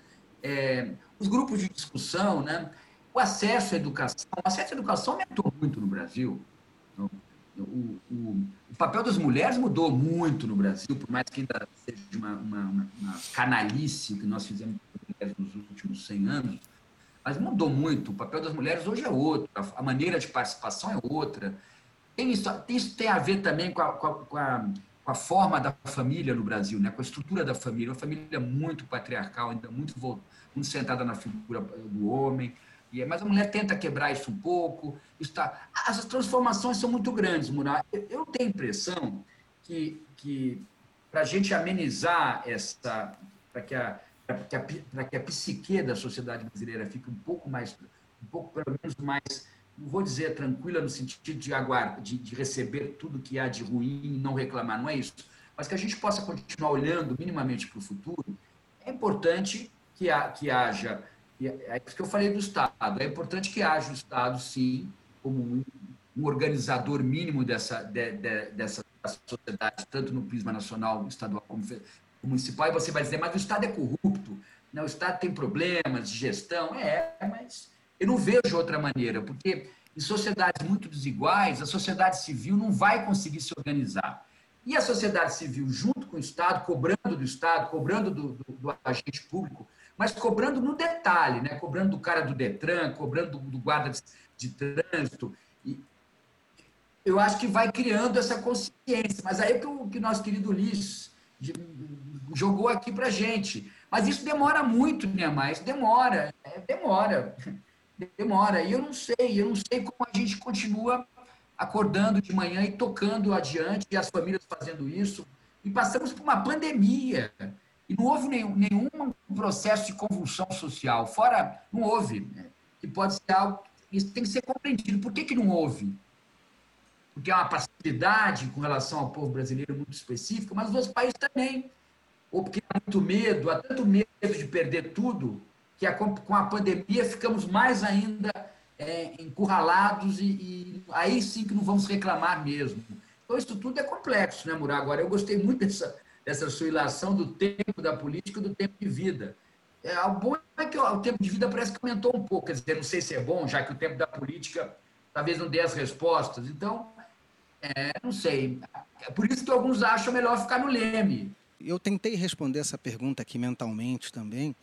É, os grupos de discussão, né? o acesso à educação. O acesso à educação aumentou muito no Brasil. Então, o, o, o, papel das mulheres mudou muito no Brasil, por mais que ainda seja uma, uma, uma canalice que nós fizemos nos últimos 100 anos, mas mudou muito. O papel das mulheres hoje é outro, a maneira de participação é outra. Tem isso, isso tem a ver também com a, com, a, com, a, com a, forma da família no Brasil, né? com a estrutura da família. Uma família muito patriarcal, ainda muito, muito sentada na figura do homem. E, mas a mulher tenta quebrar isso um pouco. Está, as transformações são muito grandes, Murá. Eu tenho a impressão que, que para a gente amenizar essa. para que a para que, que a psique da sociedade brasileira fique um pouco mais, um pouco pelo menos mais, não vou dizer tranquila no sentido de aguardar, de, de receber tudo que há de ruim e não reclamar, não é isso, mas que a gente possa continuar olhando minimamente para o futuro, é importante que, ha, que haja, é isso que eu falei do Estado, é importante que haja o Estado, sim, como um, um organizador mínimo dessa, de, de, dessa sociedade, tanto no prisma nacional, estadual como municipal, e você vai dizer, mas o Estado é corrupto, né? o Estado tem problemas de gestão. É, mas eu não vejo outra maneira, porque em sociedades muito desiguais, a sociedade civil não vai conseguir se organizar. E a sociedade civil, junto com o Estado, cobrando do Estado, cobrando do, do, do agente público, mas cobrando no detalhe, né? cobrando do cara do Detran, cobrando do, do guarda de, de trânsito. E eu acho que vai criando essa consciência. Mas aí é que o que nosso querido Ulisses jogou aqui para gente. Mas isso demora muito, né, mais demora, é, demora, demora. E eu não sei, eu não sei como a gente continua acordando de manhã e tocando adiante, e as famílias fazendo isso. E passamos por uma pandemia. E não houve nenhum, nenhum processo de convulsão social. Fora, não houve. Né? Pode ser algo. Isso tem que ser compreendido. Por que, que não houve? porque há uma passividade com relação ao povo brasileiro muito específica, mas os outros países também. Ou porque há muito medo, há tanto medo de perder tudo, que a, com a pandemia ficamos mais ainda é, encurralados e, e, aí sim que não vamos reclamar mesmo. Então, isso tudo é complexo, né, Murá? Agora, eu gostei muito dessa, dessa sua ilação do tempo da política e do tempo de vida. É, o bom é que o tempo de vida parece que aumentou um pouco, quer dizer, não sei se é bom, já que o tempo da política talvez não dê as respostas. Então, é, não sei. Por isso que alguns acham melhor ficar no leme. Eu tentei responder essa pergunta aqui mentalmente também.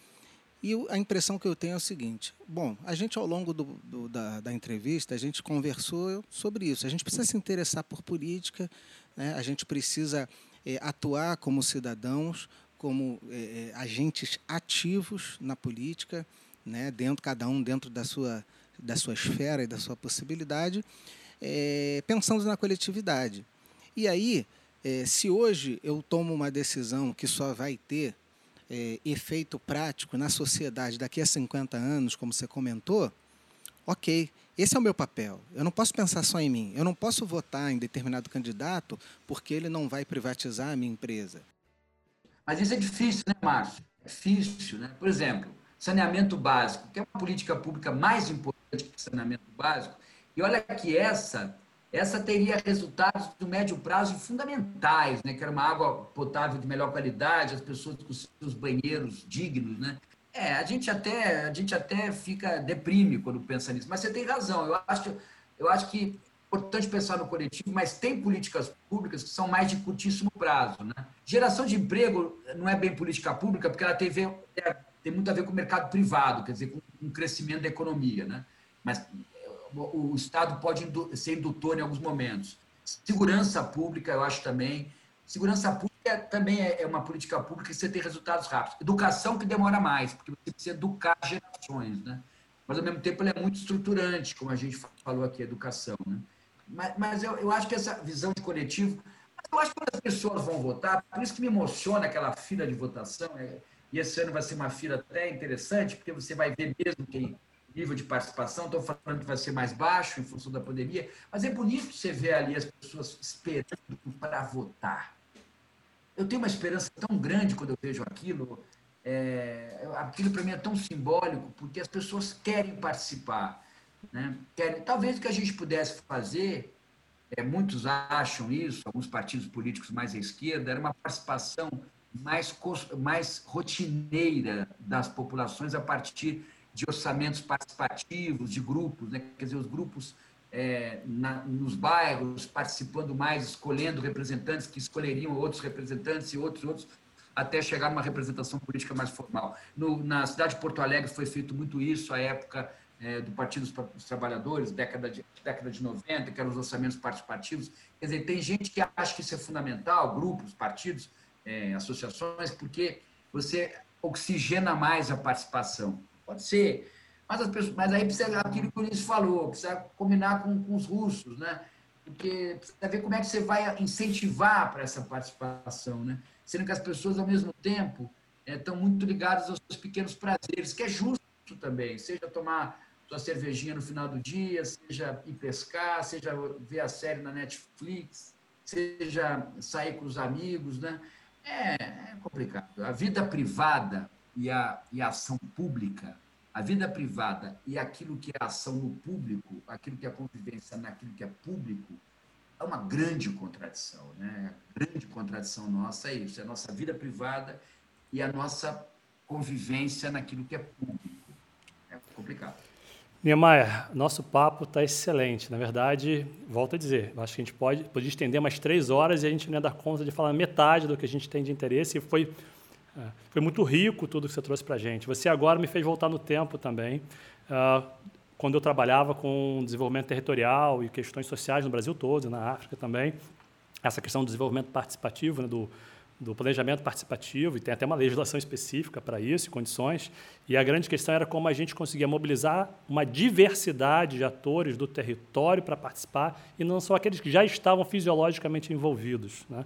E a impressão que eu tenho é o seguinte: bom, a gente ao longo do, do, da, da, entrevista a gente conversou sobre isso. A gente precisa se interessar por política, né? a gente precisa é, atuar como cidadãos, como é, agentes ativos na política, né? dentro cada um dentro da sua da sua esfera e da sua possibilidade é, pensando na coletividade. E aí, se hoje eu tomo uma decisão que só vai ter é, efeito prático na sociedade daqui a 50 anos, como você comentou, ok, esse é o meu papel. Eu não posso pensar só em mim. Eu não posso votar em determinado candidato porque ele não vai privatizar a minha empresa. Mas isso é difícil, né, Márcio? É difícil, né? Por exemplo, saneamento básico, que é uma política pública mais importante que saneamento básico, e olha que essa, essa teria resultados do médio prazo fundamentais, né? Que era uma água potável de melhor qualidade, as pessoas com seus banheiros dignos, né? É, a gente até a gente até fica deprime quando pensa nisso, mas você tem razão. Eu acho eu acho que é importante pensar no coletivo, mas tem políticas públicas que são mais de curtíssimo prazo, né? Geração de emprego não é bem política pública porque ela tem, tem muito a ver com o mercado privado, quer dizer, com o crescimento da economia, né? Mas o Estado pode ser indutor em alguns momentos. Segurança pública, eu acho também. Segurança pública também é, é uma política pública que você tem resultados rápidos. Educação que demora mais, porque você precisa educar gerações, né? Mas, ao mesmo tempo, ele é muito estruturante, como a gente falou aqui, educação, né? Mas, mas eu, eu acho que essa visão de coletivo... Eu acho que as pessoas vão votar, por isso que me emociona aquela fila de votação, é, e esse ano vai ser uma fila até interessante, porque você vai ver mesmo quem nível de participação, estou falando que vai ser mais baixo em função da pandemia, mas é bonito você ver ali as pessoas esperando para votar. Eu tenho uma esperança tão grande quando eu vejo aquilo, é, aquilo para mim é tão simbólico, porque as pessoas querem participar. Né? Querem, talvez o que a gente pudesse fazer é, muitos acham isso, alguns partidos políticos mais à esquerda, era uma participação mais, mais rotineira das populações a partir de orçamentos participativos, de grupos, né? quer dizer, os grupos é, na, nos bairros participando mais, escolhendo representantes que escolheriam outros representantes e outros outros, até chegar numa representação política mais formal. No, na cidade de Porto Alegre foi feito muito isso, a época é, do Partido dos Trabalhadores, década de, década de 90, que eram os orçamentos participativos. Quer dizer, tem gente que acha que isso é fundamental, grupos, partidos, é, associações, porque você oxigena mais a participação. Pode ser, mas, as pessoas, mas aí precisa aquilo que o Ulisses falou, precisa combinar com, com os russos, né? Porque precisa ver como é que você vai incentivar para essa participação, né? Sendo que as pessoas, ao mesmo tempo, é, estão muito ligadas aos seus pequenos prazeres, que é justo também, seja tomar sua cervejinha no final do dia, seja ir pescar, seja ver a série na Netflix, seja sair com os amigos, né? É, é complicado. A vida privada e a, e a ação pública, a vida privada e aquilo que é ação no público, aquilo que é convivência naquilo que é público, é uma grande contradição, né? A grande contradição nossa é isso, é a nossa vida privada e a nossa convivência naquilo que é público. É complicado. Niemeyer, nosso papo está excelente. Na verdade, volto a dizer, acho que a gente pode, pode estender mais três horas e a gente não ia dar conta de falar metade do que a gente tem de interesse. E foi, é, foi muito rico tudo que você trouxe para a gente. Você agora me fez voltar no tempo também, uh, quando eu trabalhava com desenvolvimento territorial e questões sociais no Brasil todo, na África também. Essa questão do desenvolvimento participativo, né, do, do planejamento participativo, e tem até uma legislação específica para isso, condições. E a grande questão era como a gente conseguia mobilizar uma diversidade de atores do território para participar, e não só aqueles que já estavam fisiologicamente envolvidos. Né?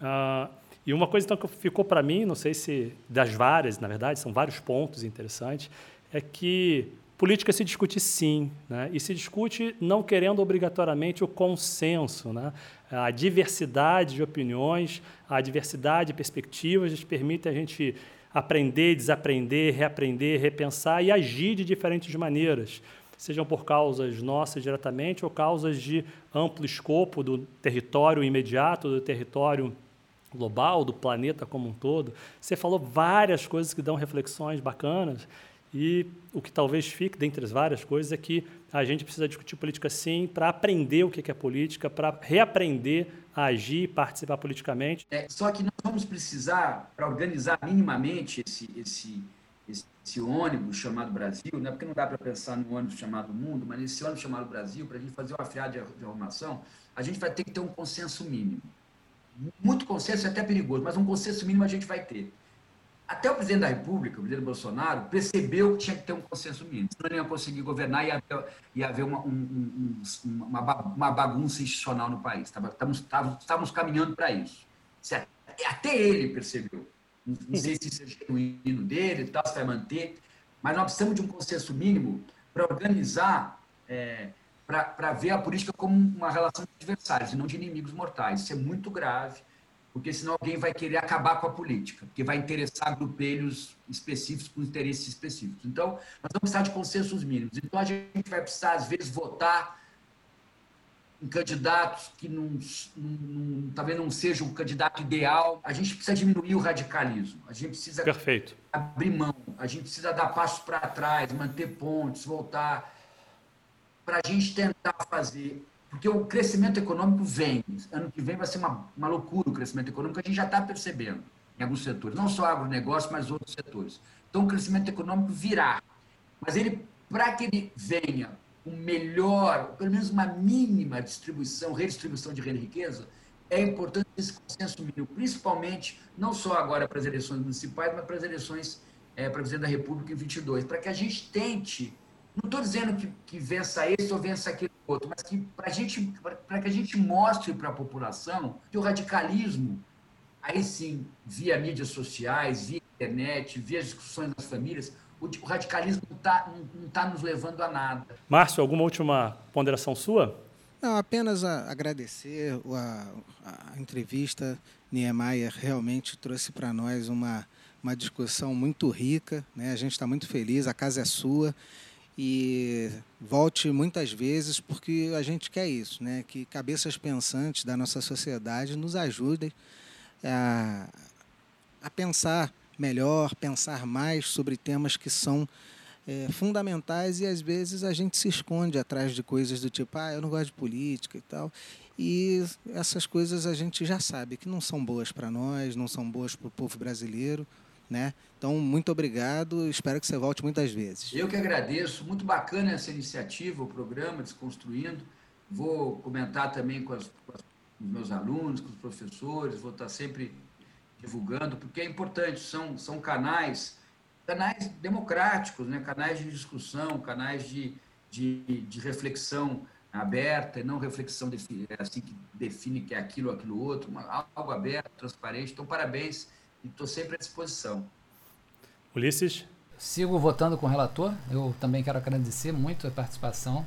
Ah, e uma coisa então, que ficou para mim, não sei se das várias, na verdade, são vários pontos interessantes, é que política se discute sim, né? e se discute não querendo obrigatoriamente o consenso. Né? A diversidade de opiniões, a diversidade de perspectivas permite a gente aprender, desaprender, reaprender, repensar e agir de diferentes maneiras, sejam por causas nossas diretamente ou causas de amplo escopo do território imediato, do território global, do planeta como um todo. Você falou várias coisas que dão reflexões bacanas e o que talvez fique, dentre as várias coisas, é que a gente precisa discutir política sim para aprender o que é política, para reaprender a agir, participar politicamente. É, só que nós vamos precisar, para organizar minimamente esse, esse, esse, ônibus chamado Brasil, né? porque não dá para pensar no ônibus chamado Mundo, mas nesse ônibus chamado Brasil, para a gente fazer uma friada de, de arrumação, a gente vai ter que ter um consenso mínimo. Muito consenso é até perigoso, mas um consenso mínimo a gente vai ter. Até o presidente da República, o presidente Bolsonaro, percebeu que tinha que ter um consenso mínimo, senão ele ia conseguir governar e ia ia haver uma, um, um, uma, bagunça institucional no país. Estávamos, estávamos caminhando para isso. Até ele percebeu. Não sei se isso é genuíno dele, tal, se vai manter, mas nós precisamos de um consenso mínimo para organizar, é, para ver a política como uma relação de adversários e não de inimigos mortais. Isso é muito grave porque senão alguém vai querer acabar com a política, porque vai interessar grupelhos específicos com interesses específicos. Então, nós vamos precisar de consensos mínimos. Então, a gente vai precisar, às vezes, votar em candidatos que não, não, talvez não seja o candidato ideal. A gente precisa diminuir o radicalismo. A gente precisa Perfeito. abrir mão. A gente precisa dar passos para trás, manter pontes, voltar para a gente tentar fazer porque o crescimento econômico vem. Ano que vem vai ser uma, uma loucura o crescimento econômico, a gente já está percebendo em alguns setores, não só agronegócio, mas outros setores. Então, o crescimento econômico virá. Mas ele, para que ele venha com melhor, pelo menos uma mínima distribuição, redistribuição de renda e riqueza, é importante esse consenso mínimo, principalmente, não só agora para as eleições municipais, mas para as eleições é, para presidente da República em 22, para que a gente tente não estou dizendo que, que vença esse ou vença aquele outro, mas que para gente, que a gente mostre para a população que o radicalismo, aí sim, via mídias sociais, via internet, via discussões das famílias, o, o radicalismo não está não tá nos levando a nada. Márcio, alguma última ponderação sua? Não, apenas a, agradecer a, a entrevista. Niemeyer realmente trouxe para nós uma, uma discussão muito rica. Né? A gente está muito feliz, a casa é sua. E volte muitas vezes, porque a gente quer isso, né? que cabeças pensantes da nossa sociedade nos ajudem a, a pensar melhor, pensar mais sobre temas que são é, fundamentais e às vezes a gente se esconde atrás de coisas do tipo, ah, eu não gosto de política e tal. E essas coisas a gente já sabe que não são boas para nós, não são boas para o povo brasileiro. Né? Então, muito obrigado. Espero que você volte muitas vezes. Eu que agradeço. Muito bacana essa iniciativa, o programa Desconstruindo. Vou comentar também com, as, com, os meus alunos, com os professores. Vou estar sempre divulgando, porque é importante. São, são canais, canais democráticos, né? canais de discussão, canais de, de, de reflexão aberta e não reflexão assim que define que é aquilo aquilo outro, algo aberto, transparente. Então, parabéns e estou sempre à disposição. Ulisses? Sigo votando com o relator. Eu também quero agradecer muito a participação.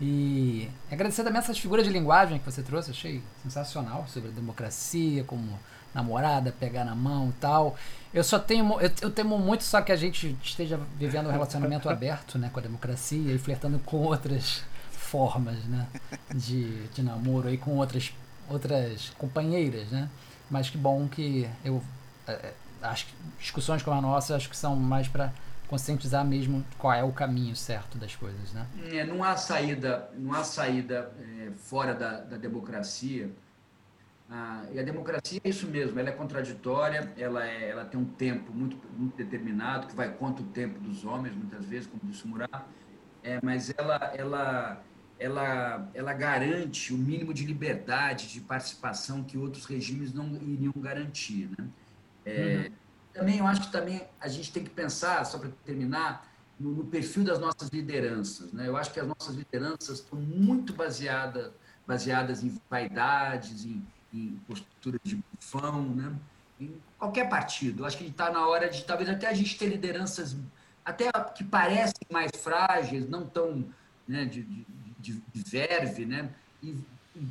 E agradecer também essas figuras de linguagem que você trouxe, achei sensacional sobre a democracia, como namorada, pegar na mão e tal. Eu só tenho, eu, eu temo muito só que a gente esteja vivendo um relacionamento [LAUGHS] aberto, né, com a democracia e flertando com outras formas, né, de, de namoro aí com outras outras companheiras, né? Mas que bom que eu é, é, as discussões como a nossa acho que são mais para conscientizar mesmo qual é o caminho certo das coisas, né? É, não há saída, não há saída é, fora da, da democracia. Ah, e a democracia é isso mesmo, ela é contraditória, ela, é, ela tem um tempo muito, muito determinado, que vai contra o tempo dos homens, muitas vezes, como disse Murat, é, mas ela, ela, ela, ela garante o mínimo de liberdade, de participação que outros regimes não iriam garantir. Né? É, uhum. Também eu acho que também a gente tem que pensar, só para terminar, no, no, perfil das nossas lideranças. Né? Eu acho que as nossas lideranças estão muito baseadas baseadas em vaidades, em, em de bufão, né? em qualquer partido. Eu acho que está na hora de, talvez até a gente ter lideranças até que parecem mais frágeis, não tão né, de, de, de, de verve, né? e,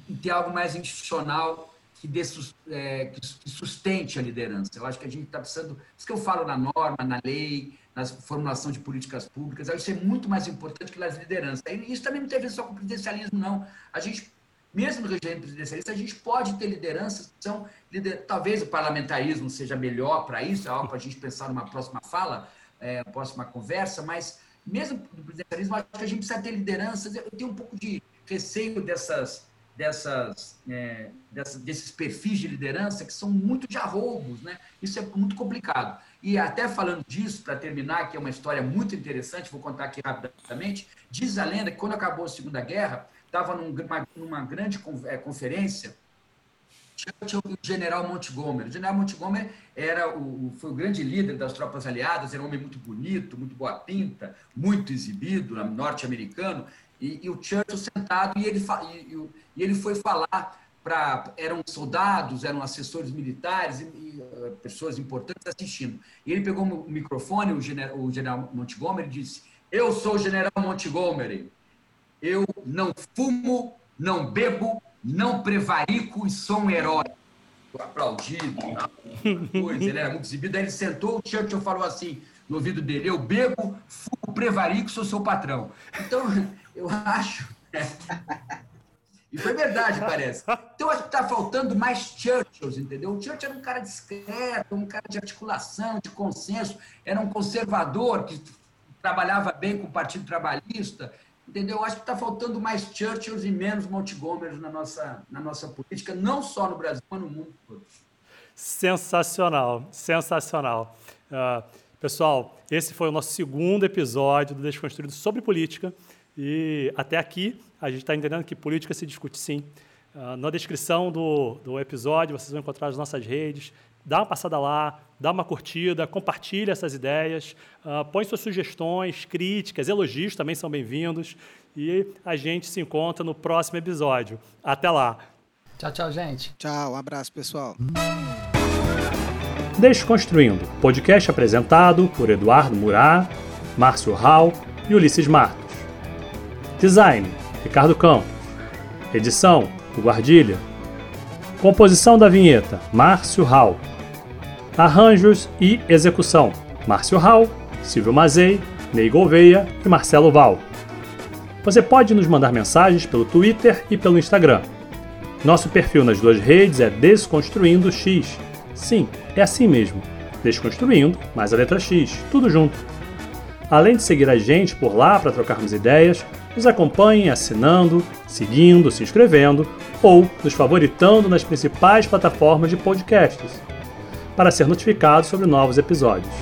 e ter algo mais institucional que, dê, é, que sustente a liderança. Eu acho que a gente está precisando, isso que eu falo na norma, na lei, na formulação de políticas públicas, isso é muito mais importante que nas lideranças. E isso também não tem a ver só com presidencialismo, não. A gente, mesmo no regime presidencialista, a gente pode ter lideranças que são, lider... talvez o parlamentarismo seja melhor para isso, é algo para a gente pensar numa próxima fala, é, próxima conversa, mas mesmo no presidencialismo, acho que a gente precisa ter lideranças. Eu tenho um pouco de receio dessas dessas, é, dessas, desses perfis de liderança que são muito de arroubos, né? Isso é muito complicado. E até falando disso, para terminar, que é uma história muito interessante, vou contar aqui rapidamente, diz a lenda que quando acabou a Segunda Guerra, estava numa, numa grande é, conferência e o general Montgomery. O general Montgomery era o, foi o grande líder das tropas aliadas, era um homem muito bonito, muito boa pinta, muito exibido, norte-americano, e, e, o Churchill sentado, e ele, e, e ele foi falar para. Eram soldados, eram assessores militares, e, eh, pessoas importantes assistindo. E ele pegou o microfone, o general, o general Montgomery, e disse: Eu sou o general Montgomery. Eu não fumo, não bebo, não prevarico e sou um herói. Aplaudido, coisa, ele era muito exibido. Aí ele sentou, o Churchill falou assim no ouvido dele: Eu bebo, fumo, prevarico, sou seu patrão. Então, eu acho. [LAUGHS] E foi verdade, parece. Então, acho que está faltando mais Churchills, entendeu? O Churchill era um cara discreto, um cara de articulação, de consenso, era um conservador que trabalhava bem com o Partido Trabalhista, entendeu? Acho que está faltando mais Churchills e menos Montgomery na nossa, na nossa política, não só no Brasil, mas no mundo todo. Sensacional, sensacional. Uh, pessoal, esse foi o nosso segundo episódio do Desconstruído sobre política. E até aqui, a gente está entendendo que política se discute sim. Uh, na descrição do, do episódio, vocês vão encontrar as nossas redes. Dá uma passada lá, dá uma curtida, compartilha essas ideias, uh, põe suas sugestões, críticas, elogios também são bem-vindos. E a gente se encontra no próximo episódio. Até lá. Tchau, tchau, gente. Tchau, um abraço, pessoal. Desconstruindo, podcast apresentado por Eduardo Murat, Márcio Hall e Ulisses Martos. Design: Ricardo Campos. Edição: O Guardilha. Composição da vinheta: Márcio Hall. Arranjos e execução: Márcio Hall, Silvio Mazei, Ney Gouveia e Marcelo Val. Você pode nos mandar mensagens pelo Twitter e pelo Instagram. Nosso perfil nas duas redes é Desconstruindo X. Sim, é assim mesmo. Desconstruindo, mais a letra X, tudo junto. Além de seguir a gente por lá para trocarmos ideias, nos acompanhe assinando, seguindo, se inscrevendo ou nos favoritando nas principais plataformas de podcasts para ser notificado sobre novos episódios.